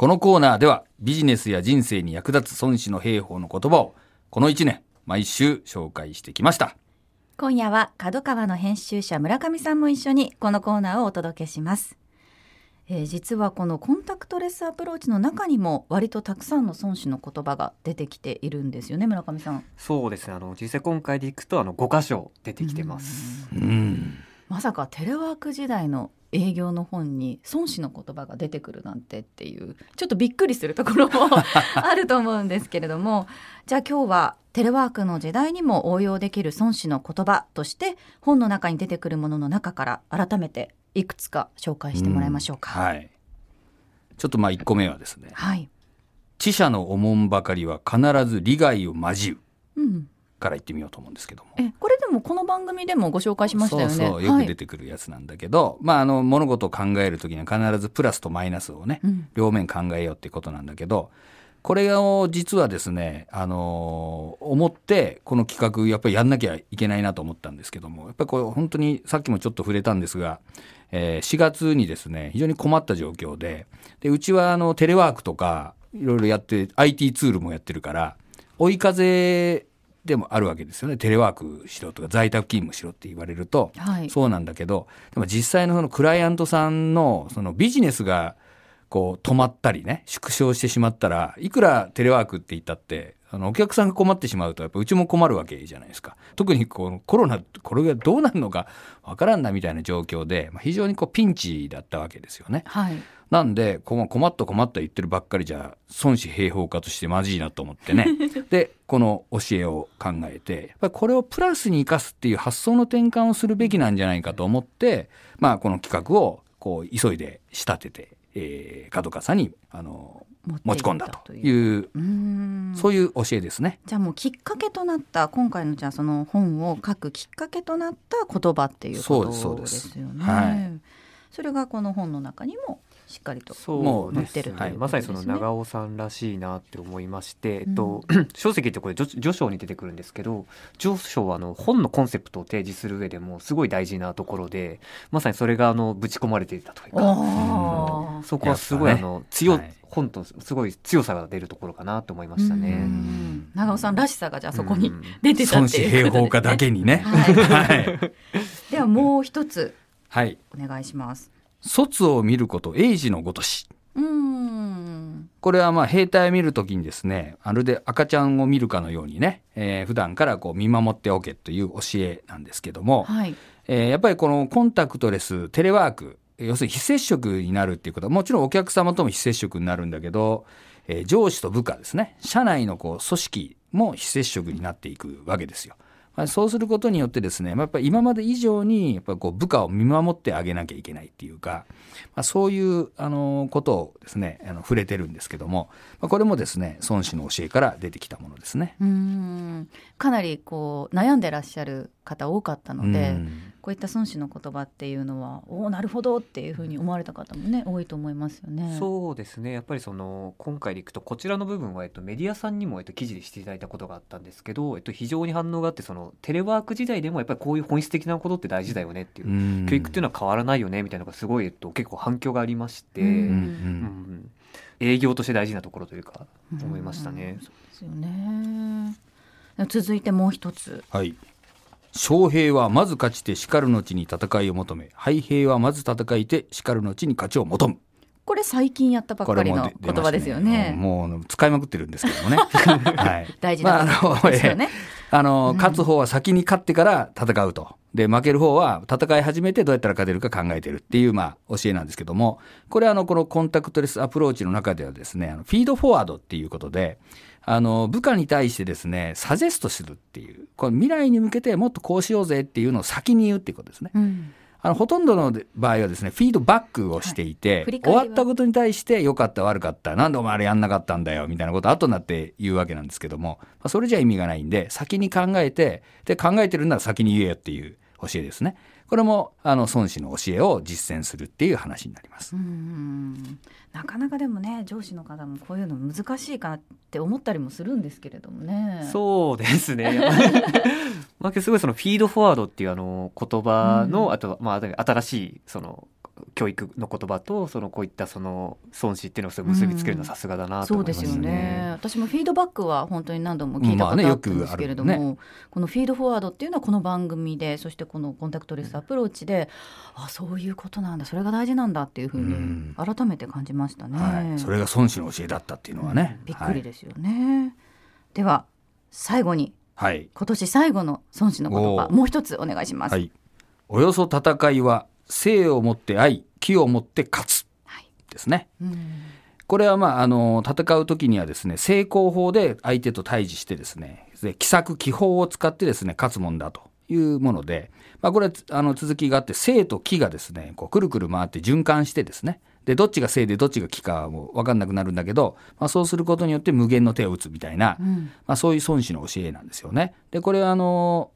このコーナーではビジネスや人生に役立つ孫子の兵法の言葉をこの1年毎週紹介してきました。今夜は角川の編集者村上さんも一緒にこのコーナーをお届けします。えー実はこのコンタクトレスアプローチの中にも割とたくさんの孫子の言葉が出てきているんですよね村上さん。そうですねあの実際今回でいくとあの5箇所出てきてます。うん。まさかテレワーク時代の営業の本に孫子の言葉が出てくるなんてっていうちょっとびっくりするところも あると思うんですけれどもじゃあ今日はテレワークの時代にも応用できる孫子の言葉として本の中に出てくるものの中から改めていくつか紹介してもらいましょうか。はい。ちょっとまあ1個目はですね。はい、知者のおもんばかりは必ず利害を交ううん、から言ってみようと思うんですけども。えこれでもこの番組でもご紹介しましたよね。そうそうよく出て、てくるやつなんだけど、まああの物事を考えるときには必ずプラスとマイナスをね、うん両面考えようっていうことなんだけどこれを実はですね、あのー思ってこの企画やっぱりやんなきゃいけないなと思ったんですけどもやっぱりこれ本当にさっきもちょっと触れたんですが、えー4月にですね非常に困った状況ででうちはあのテレワークとかいろいろやって IT ツールもやってるから追い風でもあるわけですよね。テレワークしろとか在宅勤務しろって言われると、はい。そうなんだけどでも実際のそのクライアントさんのそのビジネスがこう止まったりね縮小してしまったらいくらテレワークって言ったってあのお客さんが困ってしまうとやっぱうちも困るわけじゃないですか。特にこのコロナこれがどうなるのかわからんなみたいな状況で、まあ、非常にこうピンチだったわけですよね。はい。なんで困った困った言ってるばっかりじゃ孫子兵法家としてまずいなと思ってね。でこの教えを考えてやっぱりこれをプラスに生かすっていう発想の転換をするべきなんじゃないかと思って、まあ、この企画をこう急いで仕立てて、えー、角川さんにあの持ち込んだとう。いう。そういう教えですね。じゃあもうきっかけとなった今回のじゃあその本を書くきっかけとなった言葉っていうことそうでです。よね。はい。それがこの本の中にもしっかりとそうですね。てるというまさにその長尾さんらしいなって思いまして、えっと、書籍ってこれ序序章に出てくるんですけど序章はあの本のコンセプトを提示する上でもすごい大事なところでまさにそれがあのぶち込まれていたというかあー。そこはすごいあの強、はい。本とすごい強さが出るところかなと思いましたうね。ん。長尾さんらしさがじゃあそこにうん。出てたっていうことで。すね。兵法家だけにね。はい。はい、ではもう一つはい、お願いします。卒を見ること英治のごとし。うーん。これはまあ兵隊を見るときにですね、まるで赤ちゃんを見るかのようにね、えー普段からこう見守っておけという教えなんですけども、はい。えーやっぱりこのコンタクトレス、テレワーク、要するに非接触になるっていうことは、もちろんお客様とも非接触になるんだけど、えー上司と部下ですね、社内のこう組織も非接触になっていくわけですよ。まあ、そうすることによってですね、まあやっぱ今まで以上にやっぱこう部下を見守ってあげなきゃいけないっていうか、まあ、そういうあのことをですねあの触れてるんですけども、まあ、これもですね孫子の教えから出てきたものですね。うんかなりこう悩んでらっしゃる方多かったので、うんこういった孫子の言葉っていうのはおおなるほどっていうふうに思われた方もね多いと思いますよね。そうですねやっぱりその今回でいくとこちらの部分は、えっと、メディアさんにも、えっと、記事でしていただいたことがあったんですけど、えっと、非常に反応があってそのテレワーク時代でもやっぱりこういう本質的なことって大事だよねっていう、うん教育っていうのは変わらないよねみたいなのがすごい、えっと、結構反響がありまして、うんうんうん営業として大事なところというか思いましたねうん。そうですよね。続いてもう一つ。はい将兵はまず勝ちて叱る後に戦いを求め敗兵はまず戦いて叱る後に勝ちを求むこれ最近やったばっかりの出言葉ですよね。もうもう使いまくってるんですけどもね、はい、大事なことですよね。あの、うん勝つ方は先に勝ってから戦うと。で、負ける方は戦い始めてどうやったら勝てるか考えてるっていう、まあ、教えなんですけども、これあの、このコンタクトレスアプローチの中ではですね、あのフィードフォワードっていうことで、あの、部下に対してですね、サジェストするっていう、これ未来に向けてもっとこうしようぜっていうのを先に言うっていうことですね。うん。あのほとんどの場合はですね、フィードバックをしていて、は終わったことに対して、良かった、悪かった、なんでお前あれやんなかったんだよ、みたいなこと後になって言うわけなんですけども、まあ、それじゃ意味がないんで、先に考えて、で、考えてるなら先に言えよっていう教えですね。これも、あの、孫子の教えを実践するっていう話になります。うんなかなかでもね上司の方もこういうの難しいかなって思ったりもするんですけれどもね。そうですね。まあ、すごいそのフィードフォワードっていうあの言葉の、うんあと、まあ、新しいその教育の言葉とそのこういったその孫子っていうのをすごい結びつけるのはさすがだなと思いましたね。そうですよね。私もフィードバックは本当に何度も聞いたことあったんですけれども、まあねよこのフィードフォワードっていうのはこの番組でそしてこのコンタクトレスアプローチで、あそういうことなんだそれが大事なんだっていうふうにうん。改めて感じましたね。はい、それが孫子の教えだったっていうのはね、びっくりですよね。では最後にはい、今年最後の孫子の言葉もう一つお願いします。はい、およそ戦いは生をもって愛気をもって勝つ。はい。ですね。うん。これはまああの戦う時にはですね成功法で相手と対峙してですねで奇策奇法を使ってですね勝つもんだというもので、まあ、これあの続きがあって生と気がですねこうくるくる回って循環してですねでどっちが生でどっちが気かも分かんなくなるんだけど、まあ、そうすることによって無限の手を打つみたいな、うん。まあ、そういう孫子の教えなんですよね。でこれはあの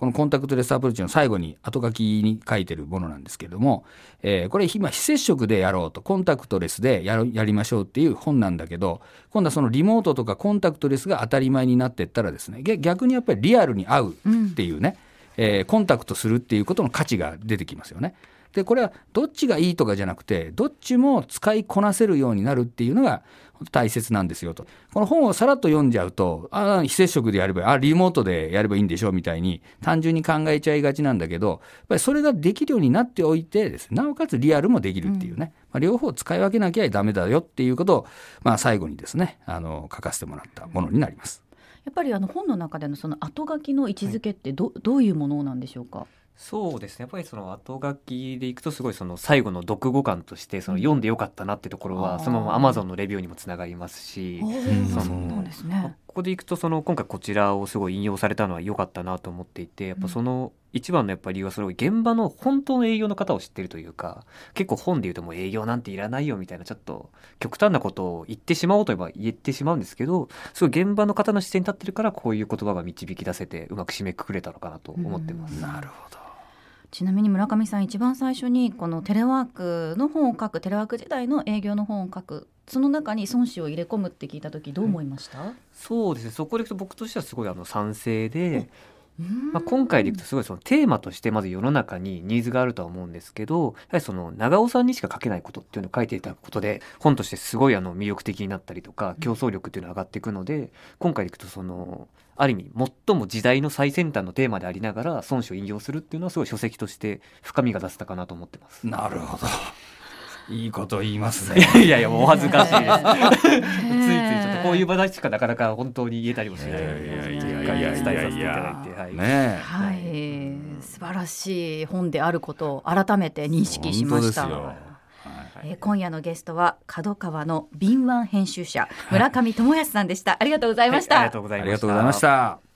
このコンタクトレスアプローチの最後に後書きに書いてるものなんですけれども、えーこれ今非接触でやろうとコンタクトレスでややりましょうっていう本なんだけど今度はそのリモートとかコンタクトレスが当たり前になっていったらですね逆にやっぱりリアルに会うっていうね、えーコンタクトするっていうことの価値が出てきますよね。でこれはどっちがいいとかじゃなくてどっちも使いこなせるようになるっていうのが大切なんですよとこの本をさらっと読んじゃうとああ非接触でやればあリモートでやればいいんでしょみたいに単純に考えちゃいがちなんだけどやっぱりそれができるようになっておいてですねなおかつリアルもできるっていうね、まあ、両方使い分けなきゃダメだよっていうことを、まあ、最後にですねあの書かせてもらったものになります。やっぱりあの本の中でのその後書きの位置づけってど,、どういうものなんでしょうか？そうですね。やっぱりその後書きでいくとすごいその最後の読後感としてその読んでよかったなってところはそのまま Amazon のレビューにもつながりますし、んそのね。ここでいくとその今回こちらをすごい引用されたのは良かったなと思っていてやっぱその一番のやっぱり理由はそれ現場の本当の営業の方を知ってるというか結構本で言うともう営業なんていらないよみたいなちょっと極端なことを言ってしまおうといえば言ってしまうんですけどすごい現場の方の視点に立ってるからこういう言葉が導き出せてうまく締めくくれたのかなと思ってます。なるほどちなみに村上さん一番最初にこのテレワークの本を書くテレワーク時代の営業の本を書くその中に孫子を入れ込むって聞いた時どう思いました、そうですね。そこでいくと僕としてはすごいあの賛成で、うん。まあ、今回でいくとすごいそのテーマとしてまず世の中にニーズがあるとは思うんですけどやはりその長尾さんにしか書けないことっていうのを書いていたことで本としてすごいあの魅力的になったりとか競争力っていうのが上がっていくので今回でいくとそのある意味最も時代の最先端のテーマでありながら孫子を引用するっていうのはすごい書籍として深みが出せたかなと思ってます。なるほどいいこと言いますね。いやいやもうお恥ずかしいです。ついついちょっとこういう場でしかなかなか本当に言えたりもしないので、しっかり伝えさせていただいて、はい。ねえはい、素晴らしい本であることを改めて認識しました。はいえー今夜のゲストは角川の敏腕編集者村上智康さんでした。ありがとうございました。はいありがとうございました。ありがとうございました。